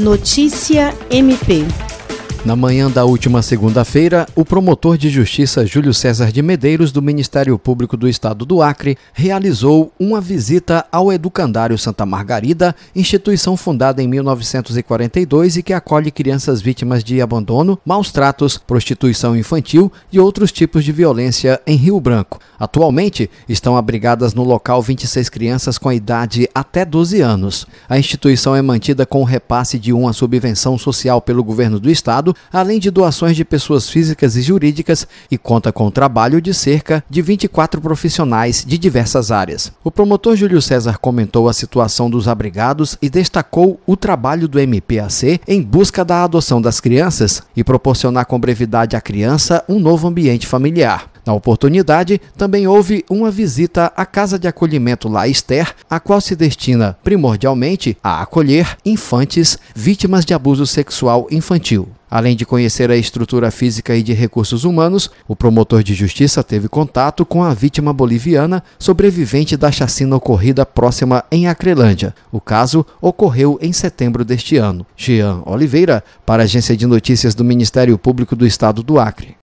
Notícia MP. Na manhã da última segunda-feira, o promotor de justiça Júlio César de Medeiros, do Ministério Público do Estado do Acre, realizou uma visita ao Educandário Santa Margarida, instituição fundada em 1942 e que acolhe crianças vítimas de abandono, maus tratos, prostituição infantil e outros tipos de violência em Rio Branco. Atualmente, estão abrigadas no local 26 crianças com a idade até 12 anos. A instituição é mantida com o repasse de uma subvenção social pelo governo do Estado Estado, além de doações de pessoas físicas e jurídicas, e conta com o trabalho de cerca de 24 profissionais de diversas áreas. O promotor Júlio César comentou a situação dos abrigados e destacou o trabalho do MPAC em busca da adoção das crianças e proporcionar com brevidade à criança um novo ambiente familiar. Na oportunidade, também houve uma visita à Casa de Acolhimento La Esther, a qual se destina primordialmente a acolher infantes vítimas de abuso sexual infantil. Além de conhecer a estrutura física e de recursos humanos, o promotor de justiça teve contato com a vítima boliviana sobrevivente da chacina ocorrida próxima em Acrelândia. O caso ocorreu em setembro deste ano. Jean Oliveira, para a Agência de Notícias do Ministério Público do Estado do Acre.